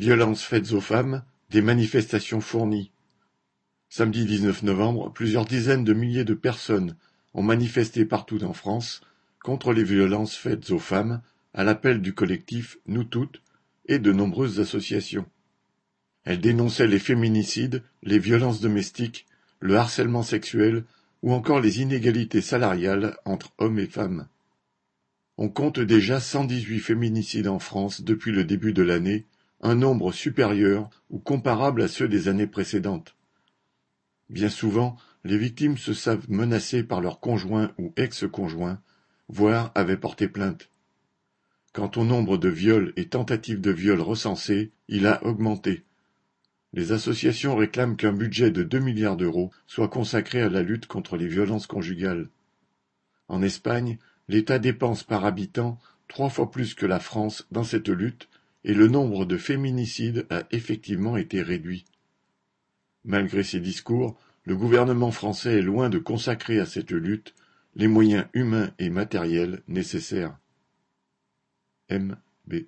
Violences faites aux femmes, des manifestations fournies. Samedi 19 novembre, plusieurs dizaines de milliers de personnes ont manifesté partout en France contre les violences faites aux femmes à l'appel du collectif Nous Toutes et de nombreuses associations. Elles dénonçaient les féminicides, les violences domestiques, le harcèlement sexuel ou encore les inégalités salariales entre hommes et femmes. On compte déjà 118 féminicides en France depuis le début de l'année, un nombre supérieur ou comparable à ceux des années précédentes. Bien souvent, les victimes se savent menacées par leur conjoint ou ex-conjoint, voire avaient porté plainte. Quant au nombre de viols et tentatives de viol recensés, il a augmenté. Les associations réclament qu'un budget de deux milliards d'euros soit consacré à la lutte contre les violences conjugales. En Espagne, l'État dépense par habitant trois fois plus que la France dans cette lutte et le nombre de féminicides a effectivement été réduit. Malgré ces discours, le gouvernement français est loin de consacrer à cette lutte les moyens humains et matériels nécessaires. M. B.